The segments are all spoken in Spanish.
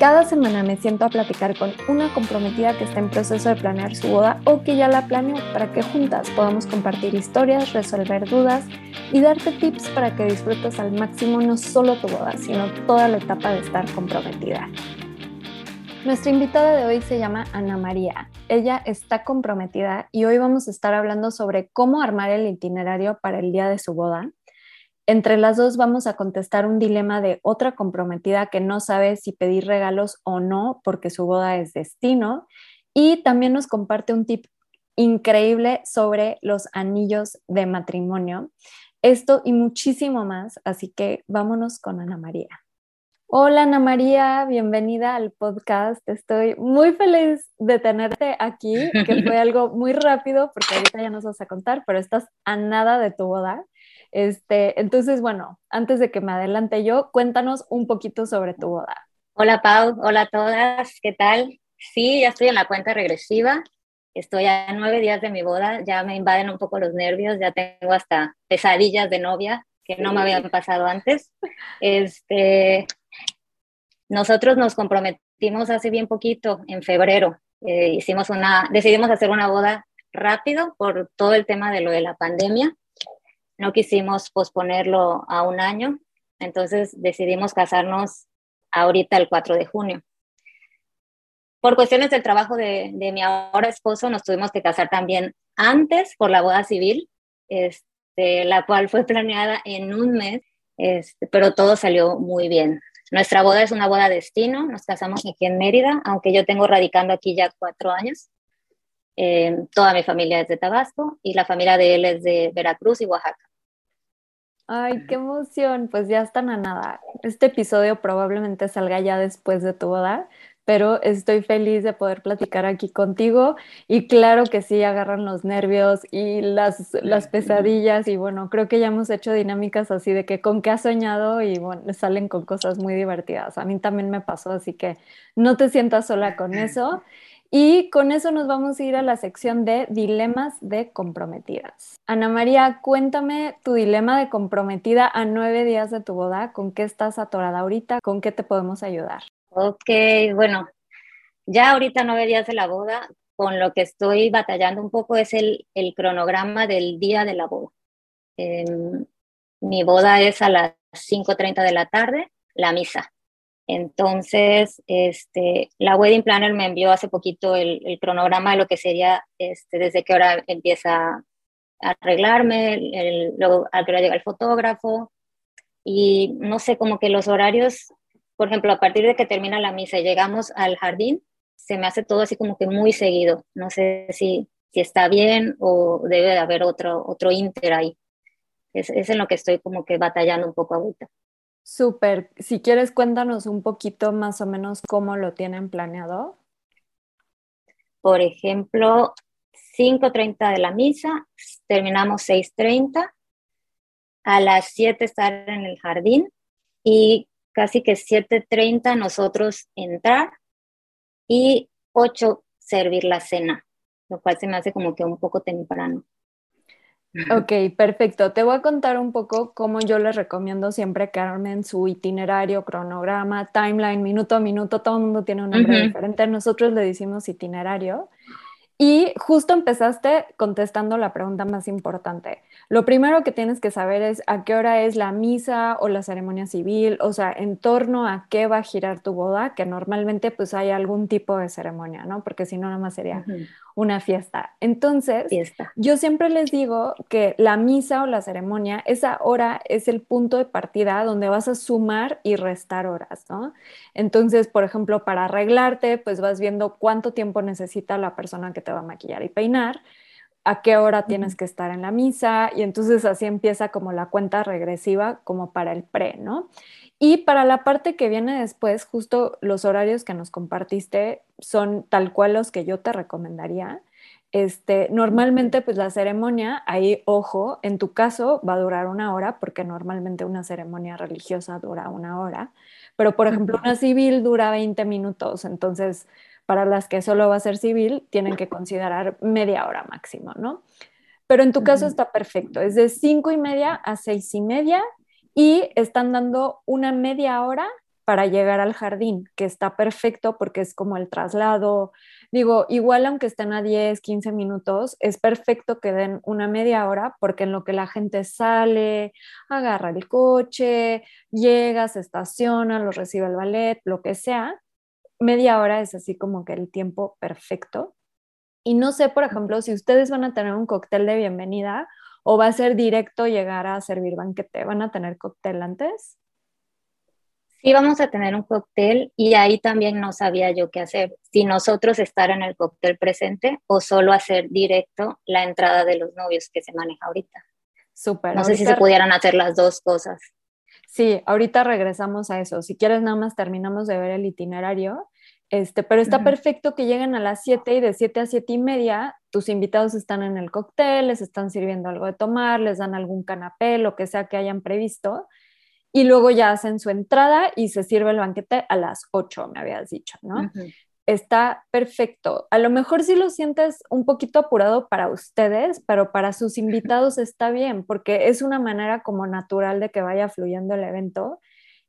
Cada semana me siento a platicar con una comprometida que está en proceso de planear su boda o que ya la planeó para que juntas podamos compartir historias, resolver dudas y darte tips para que disfrutes al máximo no solo tu boda, sino toda la etapa de estar comprometida. Nuestra invitada de hoy se llama Ana María. Ella está comprometida y hoy vamos a estar hablando sobre cómo armar el itinerario para el día de su boda entre las dos vamos a contestar un dilema de otra comprometida que no sabe si pedir regalos o no porque su boda es destino. Y también nos comparte un tip increíble sobre los anillos de matrimonio. Esto y muchísimo más, así que vámonos con Ana María. Hola Ana María, bienvenida al podcast. Estoy muy feliz de tenerte aquí, que fue algo muy rápido porque ahorita ya nos vas a contar, pero estás a nada de tu boda. Este, entonces, bueno, antes de que me adelante yo, cuéntanos un poquito sobre tu boda. Hola Pau, hola a todas, ¿qué tal? Sí, ya estoy en la cuenta regresiva, estoy a nueve días de mi boda, ya me invaden un poco los nervios, ya tengo hasta pesadillas de novia que no me habían pasado antes. Este, nosotros nos comprometimos hace bien poquito, en febrero, eh, hicimos una, decidimos hacer una boda rápido por todo el tema de lo de la pandemia no quisimos posponerlo a un año, entonces decidimos casarnos ahorita el 4 de junio. Por cuestiones del trabajo de, mi ahora esposo, nos tuvimos que casar también antes por la boda civil, este, la cual fue planeada en un mes, este, pero todo salió muy bien. Nuestra boda es una boda destino, nos casamos aquí en Mérida, aunque yo tengo radicando aquí ya cuatro años. Eh, toda mi familia es de Tabasco y la familia de él es de Veracruz y Oaxaca. Ay, qué emoción. Pues ya están a nada. Este episodio probablemente salga ya después de tu boda, pero estoy feliz de poder platicar aquí contigo y claro que sí, agarran los nervios y las, las pesadillas y bueno, creo que ya hemos hecho dinámicas así de que con qué has soñado y bueno, salen con cosas muy divertidas. A mí también me pasó, así que no te sientas sola con eso. Y con eso nos vamos a ir a la sección de dilemas de comprometidas. Ana María, cuéntame tu dilema de comprometida a nueve días de tu boda. ¿Con qué estás atorada ahorita? ¿Con qué te podemos ayudar? Ok, bueno, ya ahorita nueve días de la boda, con lo que estoy batallando un poco es el, cronograma del día de la boda. Em, mi boda es a las 5.30 de la tarde, la misa. Entonces, este, la Wedding Planner me envió hace poquito el, cronograma de lo que sería este, desde qué hora empieza a arreglarme, luego a qué hora llega el fotógrafo. Y no sé, como que los horarios, por ejemplo, a partir de que termina la misa y llegamos al jardín, se me hace todo así como que muy seguido. No sé si, si está bien o debe de haber otro, otro inter ahí. Es en lo que estoy como que batallando un poco ahorita. Súper. Si quieres, cuéntanos un poquito más o menos cómo lo tienen planeado. Por ejemplo, 5.30 de la misa, terminamos 6.30, a las 7 estar en el jardín y casi que 7.30 nosotros entrar y 8 servir la cena, lo cual se me hace como que un poco temprano. Ok, perfecto. Te voy a contar un poco cómo yo les recomiendo siempre que armen su itinerario, cronograma, timeline, minuto a minuto. Todo el mundo tiene un nombre diferente. Nosotros le decimos itinerario. Y justo empezaste contestando la pregunta más importante. Lo primero que tienes que saber es a qué hora es la misa o la ceremonia civil, o sea, en torno a qué va a girar tu boda, que normalmente pues hay algún tipo de ceremonia, ¿no? Porque si no, nada más sería una fiesta. Entonces, yo siempre les digo que la misa o la ceremonia, esa hora es el punto de partida donde vas a sumar y restar horas, ¿no? Entonces, por ejemplo, para arreglarte, pues vas viendo cuánto tiempo necesita la persona que te va a maquillar y peinar, a qué hora tienes que estar en la misa y entonces así empieza como la cuenta regresiva como para el pre, ¿no? Y para la parte que viene después, justo los horarios que nos compartiste son tal cual los que yo te recomendaría. Este, normalmente, pues la ceremonia, ahí, ojo, en tu caso va a durar una hora, porque normalmente una ceremonia religiosa dura una hora, pero por ejemplo, una civil dura 20 minutos, entonces para las que solo va a ser civil, tienen que considerar media hora máximo, ¿no? Pero en tu caso está perfecto, es de cinco y media a seis y media y están dando una media hora para llegar al jardín, que está perfecto porque es como el traslado. Digo, igual aunque estén a 10, 15 minutos, es perfecto que den una media hora porque en lo que la gente sale, agarra el coche, llega, se estaciona, lo recibe el ballet, lo que sea, media hora es así como que el tiempo perfecto. Y no sé, por ejemplo, si ustedes van a tener un cóctel de bienvenida o va a ser directo llegar a servir banquete, ¿van a tener cóctel antes? Sí, vamos a tener un cóctel y ahí también no sabía yo qué hacer. Si nosotros estar en el cóctel presente o solo hacer directo la entrada de los novios que se maneja ahorita. Súper. No sé si se pudieran hacer las dos cosas. Sí, ahorita regresamos a eso. Si quieres, nada más terminamos de ver el itinerario. Este, pero está perfecto que lleguen a las 7 y de 7 a 7 y media tus invitados están en el cóctel, les están sirviendo algo de tomar, les dan algún canapé, lo que sea que hayan previsto y luego ya hacen su entrada y se sirve el banquete a las 8, me habías dicho, ¿no? Está perfecto. A lo mejor sí lo sientes un poquito apurado para ustedes, pero para sus invitados está bien, porque es una manera como natural de que vaya fluyendo el evento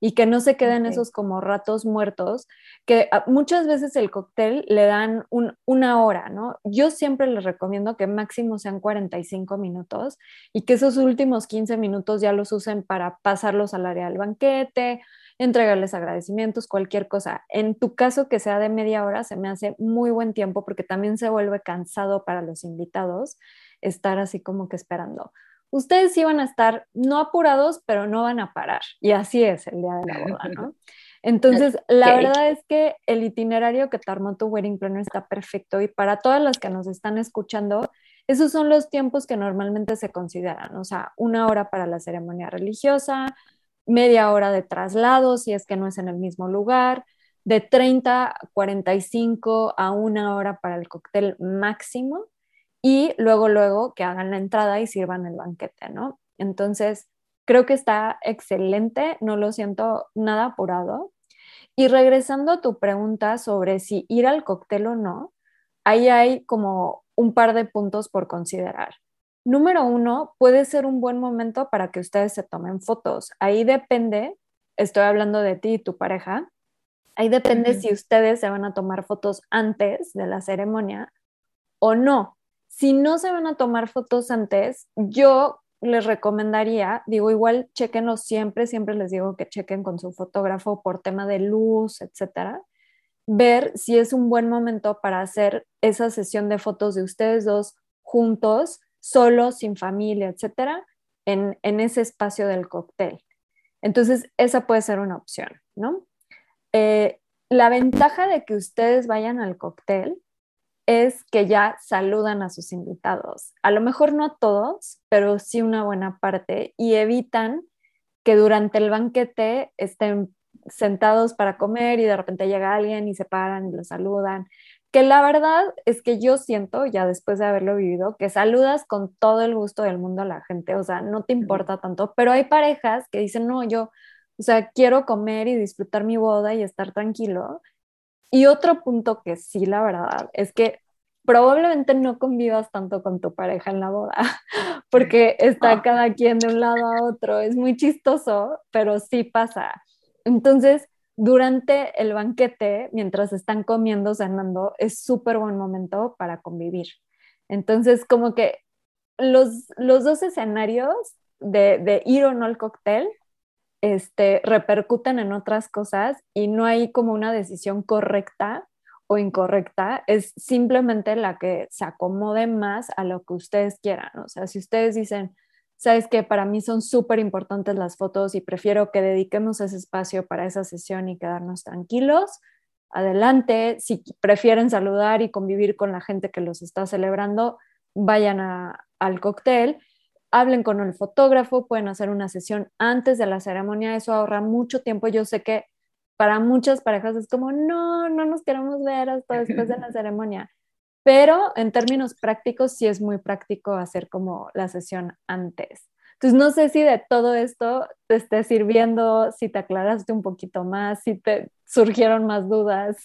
y que no se queden esos como ratos muertos, que muchas veces el cóctel le dan una hora, ¿no? Yo siempre les recomiendo que máximo sean 45 minutos y que esos últimos 15 minutos ya los usen para pasarlos al área del banquete, entregarles agradecimientos, cualquier cosa. En tu caso que sea de media hora, se me hace muy buen tiempo porque también se vuelve cansado para los invitados estar así como que esperando ustedes iban a estar no apurados, pero no van a parar. Y así es el día de la boda, ¿no? Entonces, la verdad es que el itinerario que te armó tu wedding planner está perfecto y para todas las que nos están escuchando, esos son los tiempos que normalmente se consideran, o sea, una hora para la ceremonia religiosa, media hora de traslado si es que no es en el mismo lugar, de 30 45 a una hora para el cóctel máximo y luego, luego que hagan la entrada y sirvan el banquete, ¿no? Entonces, creo que está excelente, no lo siento nada apurado. Y regresando a tu pregunta sobre si ir al cóctel o no, ahí hay como un par de puntos por considerar. Número uno, puede ser un buen momento para que ustedes se tomen fotos. Ahí depende, estoy hablando de ti y tu pareja, ahí depende si ustedes se van a tomar fotos antes de la ceremonia o no. Si no se van a tomar fotos antes, yo les recomendaría, digo, igual chequenlo siempre, siempre les digo que chequen con su fotógrafo por tema de luz, etcétera, ver si es un buen momento para hacer esa sesión de fotos de ustedes dos juntos, solos, sin familia, etcétera, en, ese espacio del cóctel. Entonces, esa puede ser una opción, ¿no? Eh, la ventaja de que ustedes vayan al cóctel es que ya saludan a sus invitados. A lo mejor no a todos, pero sí una buena parte y evitan que durante el banquete estén sentados para comer y de repente llega alguien y se paran y lo saludan. Que la verdad es que yo siento, ya después de haberlo vivido, que saludas con todo el gusto del mundo a la gente, o sea, no te importa tanto, pero hay parejas que dicen, no, yo, o sea, quiero comer y disfrutar mi boda y estar tranquilo y otro punto que sí, la verdad, es que probablemente no convivas tanto con tu pareja en la boda, porque está ah. cada quien de un lado a otro. Es muy chistoso, pero sí pasa. Entonces, durante el banquete, mientras están comiendo, cenando, es súper buen momento para convivir. Entonces, como que los, los dos escenarios de, de ir o no al cóctel este, repercuten en otras cosas y no hay como una decisión correcta o incorrecta, es simplemente la que se acomode más a lo que ustedes quieran. O sea, si ustedes dicen, sabes que para mí son súper importantes las fotos y prefiero que dediquemos ese espacio para esa sesión y quedarnos tranquilos, adelante. Si prefieren saludar y convivir con la gente que los está celebrando, vayan al cóctel hablen con el fotógrafo, pueden hacer una sesión antes de la ceremonia, eso ahorra mucho tiempo. Yo sé que para muchas parejas es como, no, no nos queremos ver hasta después de la ceremonia. pero en términos prácticos sí es muy práctico hacer como la sesión antes. Entonces, no sé si de todo esto te esté sirviendo, si te aclaraste un poquito más, si te surgieron más dudas.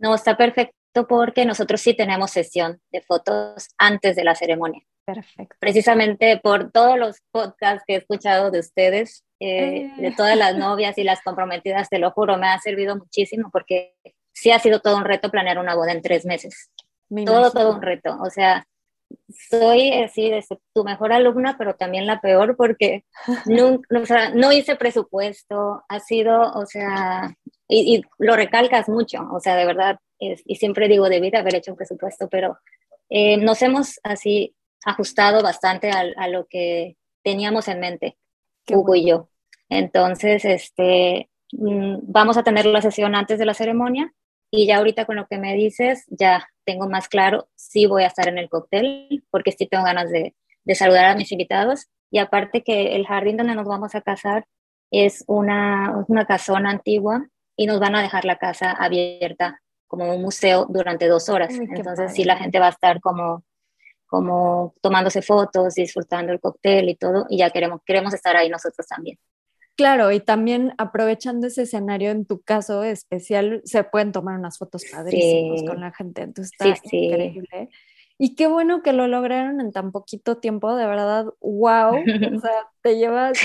No, está perfecto porque nosotros sí tenemos sesión de fotos antes de la ceremonia. Perfecto. Precisamente por todos los podcasts que he escuchado de ustedes, eh, de eh. todas las novias y las comprometidas, te lo juro, me ha servido muchísimo porque sí ha sido todo un reto planear una boda en tres meses. todo, todo un reto. O sea, soy así de tu mejor alumna, pero también la peor porque nunca, no hice presupuesto, ha sido, o sea, y, lo recalcas mucho, o sea, de verdad, y siempre digo, debí de haber hecho un presupuesto, pero eh, nos hemos así ajustado bastante a, a, lo que teníamos en mente, Hugo y yo. Entonces, este, mm, vamos a tener la sesión antes de la ceremonia y ya ahorita con lo que me dices, ya tengo más claro si voy a estar en el cóctel, porque sí tengo ganas de, de saludar a mis invitados. Y aparte que el jardín donde nos vamos a casar es una, una casona antigua y nos van a dejar la casa abierta como un museo durante dos horas. Entonces sí la gente va a estar como, como tomándose fotos, disfrutando el cóctel y todo, y ya queremos, queremos estar ahí nosotros también. Claro, y también aprovechando ese escenario en tu caso especial, se pueden tomar unas fotos padrísimas con la gente, entonces está increíble. Y qué bueno que lo lograron en tan poquito tiempo, de verdad, wow. O sea, te llevas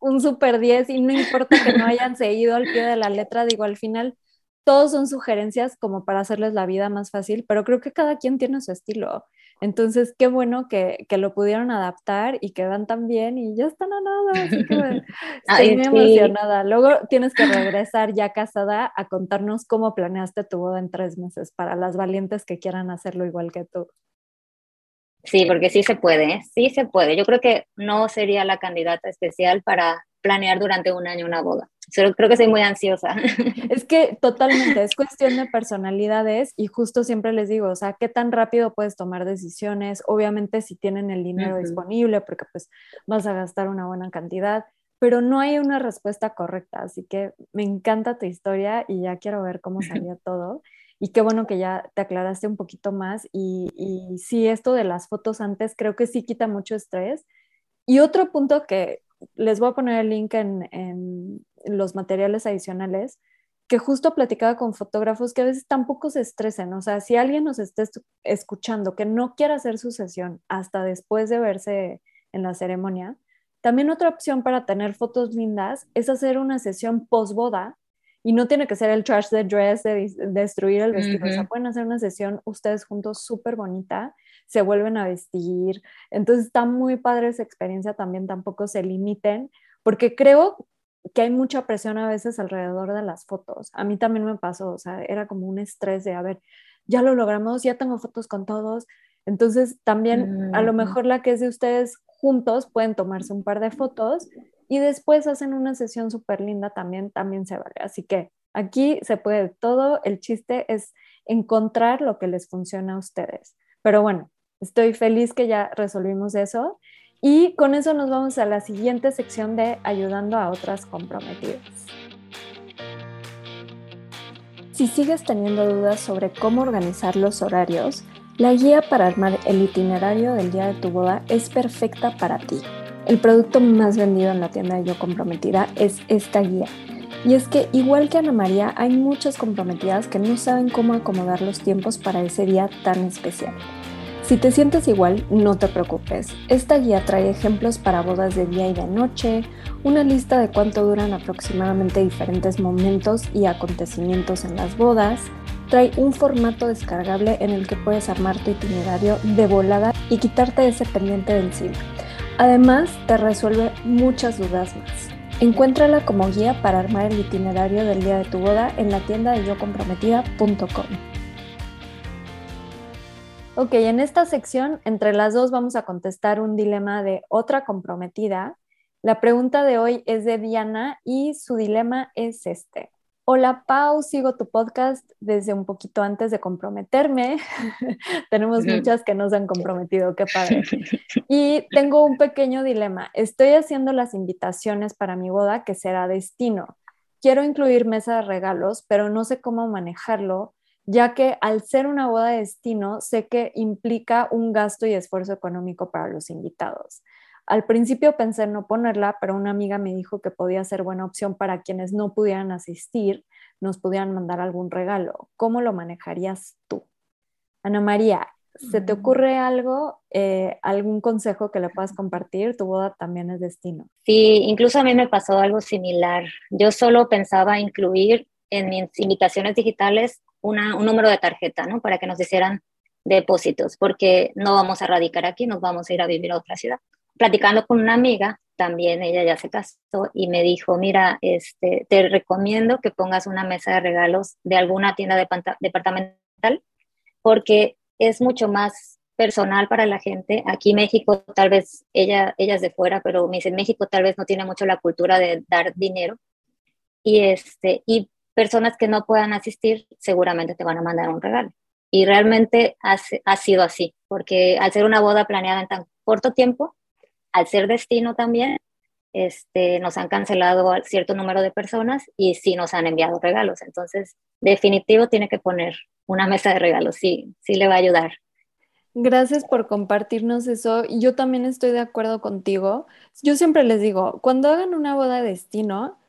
un super 10 y no importa que no hayan seguido al pie de la letra, digo, al final todos son sugerencias como para hacerles la vida más fácil, pero creo que cada quien tiene su estilo. Entonces, qué bueno que, que, lo pudieron adaptar y que van tan bien y ya están a nada. Así que estoy muy emocionada. Luego tienes que regresar ya casada a contarnos cómo planeaste tu boda en tres meses para las valientes que quieran hacerlo igual que tú. Sí, porque sí se puede, ¿eh? sí se puede. Yo creo que no sería la candidata especial para planear durante un año una boda. Yo creo que soy muy ansiosa. Es que totalmente, es cuestión de personalidades y justo siempre les digo, o sea, qué tan rápido puedes tomar decisiones, obviamente si tienen el dinero disponible, porque pues vas a gastar una buena cantidad, pero no hay una respuesta correcta, así que me encanta tu historia y ya quiero ver cómo salió todo. Y qué bueno que ya te aclaraste un poquito más. Y, y sí, esto de las fotos antes creo que sí quita mucho estrés. Y otro punto que les voy a poner el link en, los materiales adicionales, que justo platicaba con fotógrafos que a veces tampoco se estresen. O sea, si alguien nos está escuchando que no quiere hacer su sesión hasta después de verse en la ceremonia, también otra opción para tener fotos lindas es hacer una sesión post boda y no tiene que ser el trash the dress de, destruir el vestido. O sea, pueden hacer una sesión ustedes juntos súper bonita se vuelven a vestir. Entonces está muy padre esa experiencia también, tampoco se limiten, porque creo que hay mucha presión a veces alrededor de las fotos. A mí también me pasó, o sea, era como un estrés de, a ver, ya lo logramos, ya tengo fotos con todos. Entonces también a lo mejor la que es de ustedes juntos pueden tomarse un par de fotos y después hacen una sesión súper linda también, también se vale. Así que aquí se puede todo, el chiste es encontrar lo que les funciona a ustedes. Pero bueno, Estoy feliz que ya resolvimos eso. Y con eso nos vamos a la siguiente sección de ayudando a otras comprometidas. Si sigues teniendo dudas sobre cómo organizar los horarios, la guía para armar el itinerario del día de tu boda es perfecta para ti. El producto más vendido en la tienda de Yo Comprometida es esta guía. Y es que igual que Ana María, hay muchas comprometidas que no saben cómo acomodar los tiempos para ese día tan especial. Si te sientes igual, no te preocupes. Esta guía trae ejemplos para bodas de día y de noche, una lista de cuánto duran aproximadamente diferentes momentos y acontecimientos en las bodas, trae un formato descargable en el que puedes armar tu itinerario de volada y quitarte ese pendiente de encima. Además, te resuelve muchas dudas más. Encuéntrala como guía para armar el itinerario del día de tu boda en la tienda de yocomprometida.com. Ok, en esta sección, entre las dos vamos a contestar un dilema de otra comprometida. La pregunta de hoy es de Diana y su dilema es este. Hola Pau, sigo tu podcast desde un poquito antes de comprometerme. Tenemos muchas que nos han comprometido, qué padre. Y tengo un pequeño dilema. Estoy haciendo las invitaciones para mi boda que será destino. Quiero incluir mesa de regalos, pero no sé cómo manejarlo ya que al ser una boda de destino, sé que implica un gasto y esfuerzo económico para los invitados. Al principio pensé en no ponerla, pero una amiga me dijo que podía ser buena opción para quienes no pudieran asistir, nos pudieran mandar algún regalo. ¿Cómo lo manejarías tú? Ana María, ¿se te mm. ocurre algo, eh, algún consejo que le puedas compartir? Tu boda también es destino. Sí, incluso a mí me pasó algo similar. Yo solo pensaba incluir en mis invitaciones digitales un número de tarjeta, ¿no? Para que nos hicieran depósitos, porque no vamos a radicar aquí, nos vamos a ir a vivir a otra ciudad. Platicando con una amiga, también ella ya se casó y me dijo, mira, este, te recomiendo que pongas una mesa de regalos de alguna tienda departamental, porque es mucho más personal para la gente. Aquí México, tal vez ella, ella es de fuera, pero me dice, México tal vez no tiene mucho la cultura de dar dinero. Y, este, y personas que no puedan asistir seguramente te van a mandar un regalo. Y realmente ha, ha sido así, porque al ser una boda planeada en tan corto tiempo, al ser destino también, este, nos han cancelado cierto número de personas y sí nos han enviado regalos. Entonces, definitivo tiene que poner una mesa de regalos, sí, sí le va a ayudar. Gracias por compartirnos eso. Yo también estoy de acuerdo contigo. Yo siempre les digo, cuando hagan una boda de destino,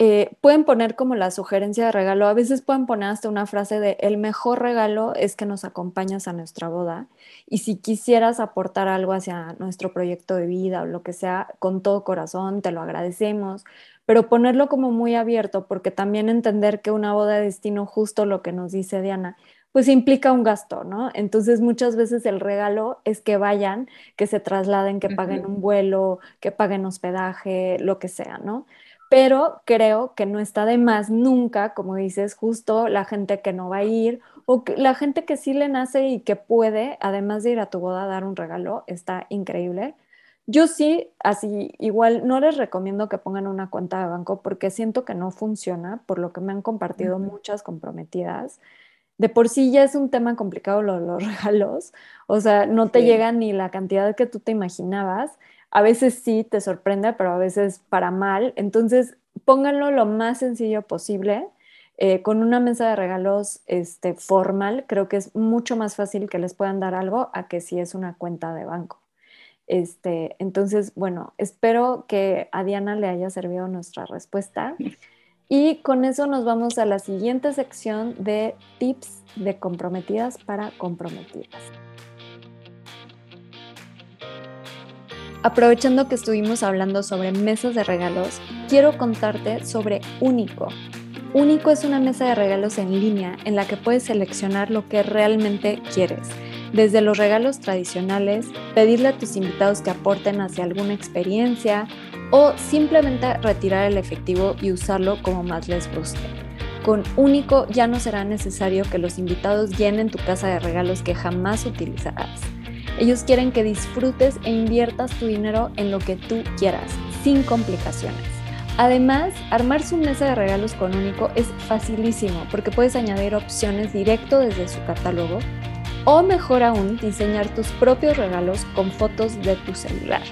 eh, pueden poner como la sugerencia de regalo, a veces pueden poner hasta una frase de el mejor regalo es que nos acompañas a nuestra boda y si quisieras aportar algo hacia nuestro proyecto de vida o lo que sea, con todo corazón, te lo agradecemos, pero ponerlo como muy abierto porque también entender que una boda de destino, justo lo que nos dice Diana, pues implica un gasto, ¿no? Entonces muchas veces el regalo es que vayan, que se trasladen, que paguen un vuelo, que paguen hospedaje, lo que sea, ¿no? Pero creo que no está de más nunca, como dices, justo la gente que no va a ir o la gente que sí le nace y que puede, además de ir a tu boda, dar un regalo, está increíble. Yo sí, así, igual no les recomiendo que pongan una cuenta de banco porque siento que no funciona, por lo que me han compartido muchas comprometidas. De por sí ya es un tema complicado los regalos, o sea, no te llega ni la cantidad que tú te imaginabas a veces sí te sorprende, pero a veces para mal. Entonces, pónganlo lo más sencillo posible. Eh, con una mesa de regalos este, formal, creo que es mucho más fácil que les puedan dar algo a que si es una cuenta de banco. Este, entonces, bueno, espero que a Diana le haya servido nuestra respuesta. Y con eso nos vamos a la siguiente sección de tips de comprometidas para comprometidas. Aprovechando que estuvimos hablando sobre mesas de regalos, quiero contarte sobre Único. Único es una mesa de regalos en línea en la que puedes seleccionar lo que realmente quieres, desde los regalos tradicionales, pedirle a tus invitados que aporten hacia alguna experiencia o simplemente retirar el efectivo y usarlo como más les guste. Con Único ya no será necesario que los invitados llenen tu casa de regalos que jamás utilizarás. Ellos quieren que disfrutes e inviertas tu dinero en lo que tú quieras, sin complicaciones. Además, armar su mesa de regalos con Único es facilísimo porque puedes añadir opciones directo desde su catálogo o mejor aún, diseñar tus propios regalos con fotos de tu celular.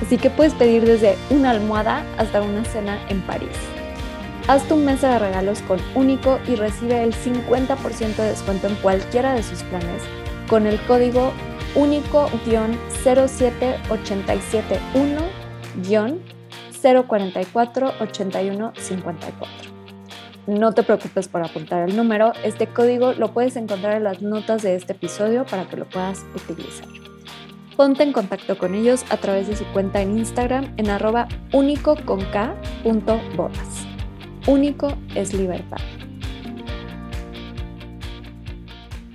Así que puedes pedir desde una almohada hasta una cena en París. Haz tu mesa de regalos con Único y recibe el 50% de descuento en cualquiera de sus planes con el código único-871-044-8154. No te preocupes por apuntar el número, este código lo puedes encontrar en las notas de este episodio para que lo puedas utilizar. Ponte en contacto con ellos a través de su cuenta en Instagram en arroba único Único es libertad.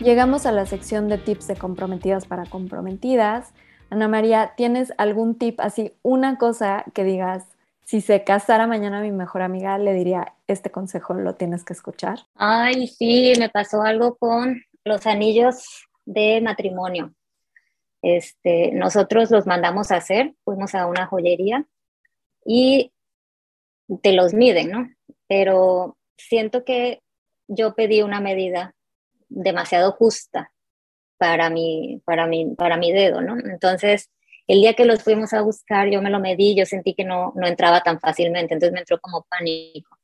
Llegamos a la sección de tips de comprometidas para comprometidas. Ana María, ¿tienes algún tip así, una cosa que digas, si se casara mañana mi mejor amiga, le diría, este consejo lo tienes que escuchar? Ay, sí, me pasó algo con los anillos de matrimonio. Este, nosotros los mandamos a hacer, fuimos a una joyería y te los miden, ¿no? Pero siento que yo pedí una medida demasiado justa para mi, para mi, para mi dedo, ¿no? Entonces, el día que los fuimos a buscar, yo me lo medí, yo sentí que no, no entraba tan fácilmente, entonces me entró como pánico.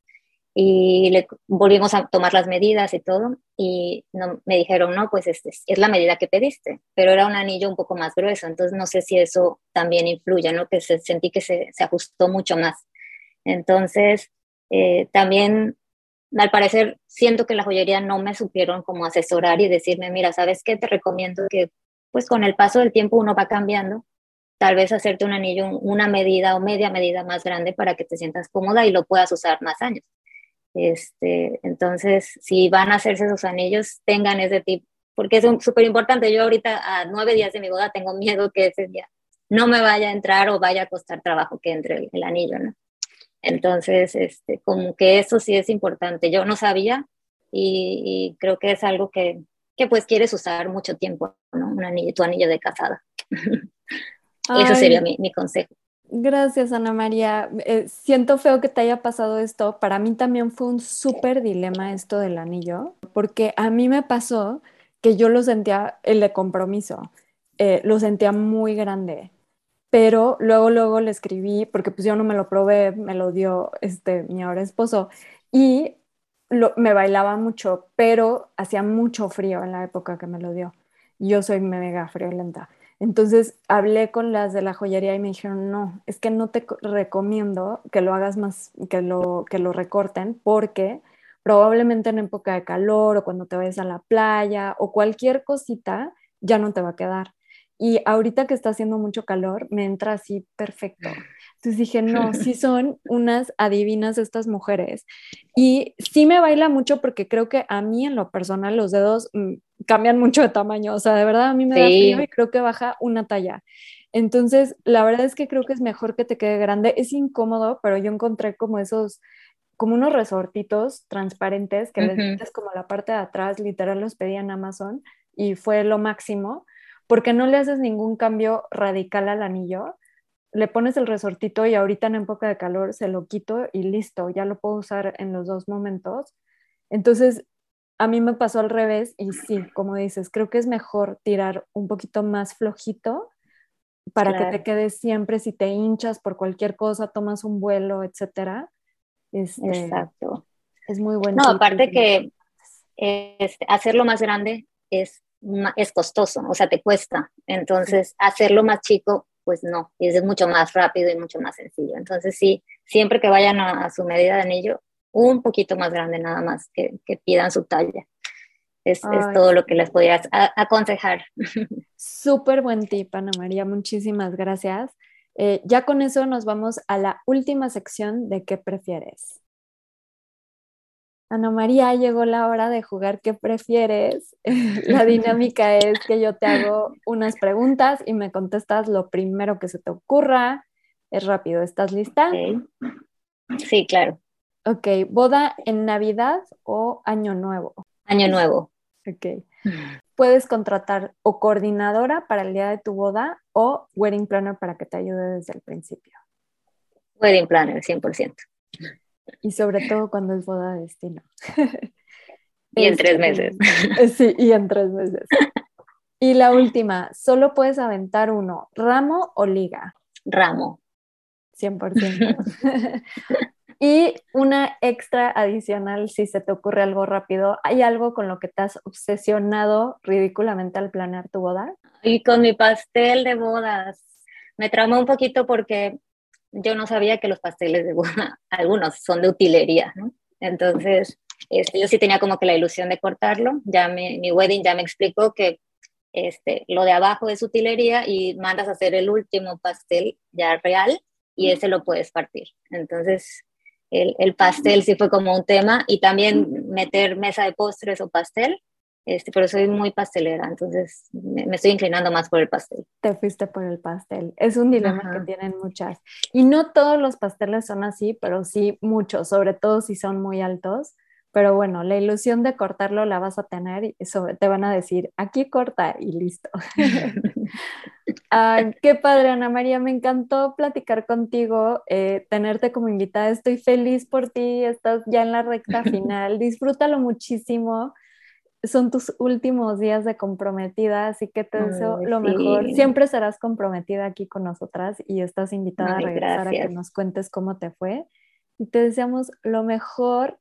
y le volvimos a tomar las medidas y todo y no, me dijeron, no, pues este, es la medida que pediste, pero era un anillo un poco más grueso, entonces no sé si eso también influye, ¿no? Que se, sentí que se, se ajustó mucho más. Entonces, eh, también al parecer siento que la joyería no me supieron como asesorar y decirme, mira, ¿sabes qué? Te recomiendo que pues con el paso del tiempo uno va cambiando, tal vez hacerte un anillo una medida o media medida más grande para que te sientas cómoda y lo puedas usar más años. Este, entonces, si van a hacerse esos anillos, tengan ese tipo, porque es súper importante. Yo ahorita a nueve días de mi boda tengo miedo que ese día no me vaya a entrar o vaya a costar trabajo que entre el, anillo, ¿no? Entonces, este, como que eso sí es importante. Yo no sabía y, creo que es algo que, que, pues quieres usar mucho tiempo, ¿no? Un anillo, tu anillo de casada. eso sería mi, mi consejo. Gracias, Ana María. Eh, siento feo que te haya pasado esto. Para mí también fue un súper dilema esto del anillo, porque a mí me pasó que yo lo sentía, el de compromiso, eh, lo sentía muy grande, pero luego, luego le escribí, porque pues yo no me lo probé, me lo dio este, mi ahora esposo, y me bailaba mucho, pero hacía mucho frío en la época que me lo dio. Yo soy mega friolenta. Entonces hablé con las de la joyería y me dijeron, no, es que no te recomiendo que lo hagas más, que lo, que lo recorten, porque probablemente en época de calor o cuando te vayas a la playa o cualquier cosita, ya no te va a quedar. Y ahorita que está haciendo mucho calor, me entra así perfecto. Entonces dije, no, sí son unas adivinas estas mujeres. Y sí me baila mucho porque creo que a mí en lo personal los dedos mm, cambian mucho de tamaño. O sea, de verdad a mí me da frío y creo que baja una talla. Entonces, la verdad es que creo que es mejor que te quede grande. Es incómodo, pero yo encontré como esos, como unos resortitos transparentes que les metes como la parte de atrás, literal los pedí en Amazon y fue lo máximo, porque no le haces ningún cambio radical al anillo. Le pones el resortito y ahorita en época de calor se lo quito y listo, ya lo puedo usar en los dos momentos. Entonces, a mí me pasó al revés y sí, como dices, creo que es mejor tirar un poquito más flojito para que te quedes siempre si te hinchas por cualquier cosa, tomas un vuelo, etcétera. Este, Exacto. Es muy bueno. No, aparte que este, hacerlo más grande es, es costoso, o sea, te cuesta. Entonces, hacerlo más chico, pues no, y es mucho más rápido y mucho más sencillo. Entonces, sí, siempre que vayan a su medida de anillo, un poquito más grande nada más, que, pidan su talla. Es, todo lo que les podría aconsejar. Súper buen tip, Ana María, muchísimas gracias. Eh, ya con eso nos vamos a la última sección de qué prefieres. Ana María, llegó la hora de jugar qué prefieres. la dinámica es que yo te hago unas preguntas y me contestas lo primero que se te ocurra. Es rápido, ¿estás lista? Sí, claro. Ok, ¿boda en Navidad o Año Nuevo? Año Nuevo. Ok. Puedes contratar o coordinadora para el día de tu boda o wedding planner para que te ayude desde el principio. Wedding planner, 100%. Y sobre todo cuando es boda de destino. y en tres meses. Sí, y en tres meses. Y la última, solo puedes aventar uno, ramo o liga. Ramo. 100%. Y una extra adicional, si se te ocurre algo rápido, ¿hay algo con lo que te has obsesionado ridículamente al planear tu boda? Y con mi pastel de bodas. Me traumó un poquito porque yo no sabía que los pasteles de boda, algunos son de utilería, ¿no? Entonces, este, yo sí tenía como que la ilusión de cortarlo. Ya mi wedding ya me explicó que este, lo de abajo es utilería y mandas a hacer el último pastel ya real y ese lo puedes partir. Entonces, el, pastel sí fue como un tema y también meter mesa de postres o pastel, este, pero soy muy pastelera, entonces me, estoy inclinando más por el pastel. Te fuiste por el pastel. Es un dilema que tienen muchas. Y no todos los pasteles son así, pero sí muchos, sobre todo si son muy altos. Pero bueno, la ilusión de cortarlo la vas a tener y eso te van a decir, aquí corta y listo. qué padre, Ana María, me encantó platicar contigo, eh, tenerte como invitada. Estoy feliz por ti, estás ya en la recta final. Disfrútalo muchísimo. Son tus últimos días de comprometida, así que te deseo lo mejor. Siempre serás comprometida aquí con nosotras y estás invitada a regresar a que nos cuentes cómo te fue. Y te deseamos lo mejor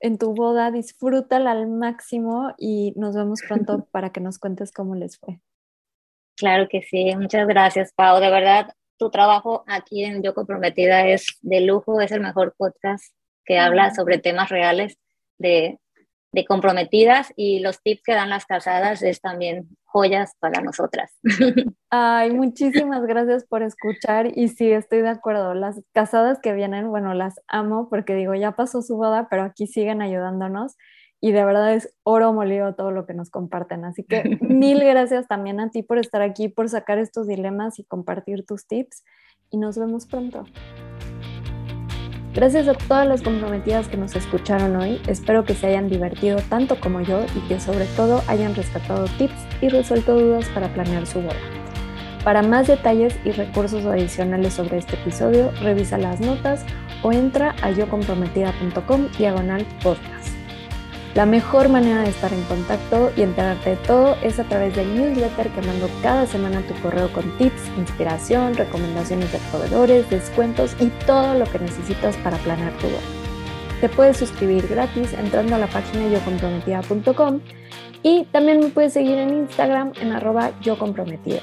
en tu boda, disfrútala al máximo y nos vemos pronto para que nos cuentes cómo les fue. Claro que sí, muchas gracias, Pau. De verdad, tu trabajo aquí en Yo Comprometida es de lujo, es el mejor podcast que habla sobre temas reales de, de comprometidas y los tips que dan las casadas es también joyas para nosotras. Ay, muchísimas gracias por escuchar y sí, estoy de acuerdo. Las casadas que vienen, bueno, las amo porque digo, ya pasó su boda, pero aquí siguen ayudándonos y de verdad es oro molido todo lo que nos comparten. Así que mil gracias también a ti por estar aquí, por sacar estos dilemas y compartir tus tips y nos vemos pronto. Gracias a todas las comprometidas que nos escucharon hoy, espero que se hayan divertido tanto como yo y que sobre todo hayan rescatado tips y resuelto dudas para planear su boda. Para más detalles y recursos adicionales sobre este episodio, revisa las notas o entra a yocomprometida.com diagonal podcast. La mejor manera de estar en contacto y enterarte de todo es a través del newsletter que mando cada semana a tu correo con tips, inspiración, recomendaciones de proveedores, descuentos y todo lo que necesitas para planear tu boda. Te puedes suscribir gratis entrando a la página yocomprometida.com y también me puedes seguir en Instagram en arroba yocomprometida.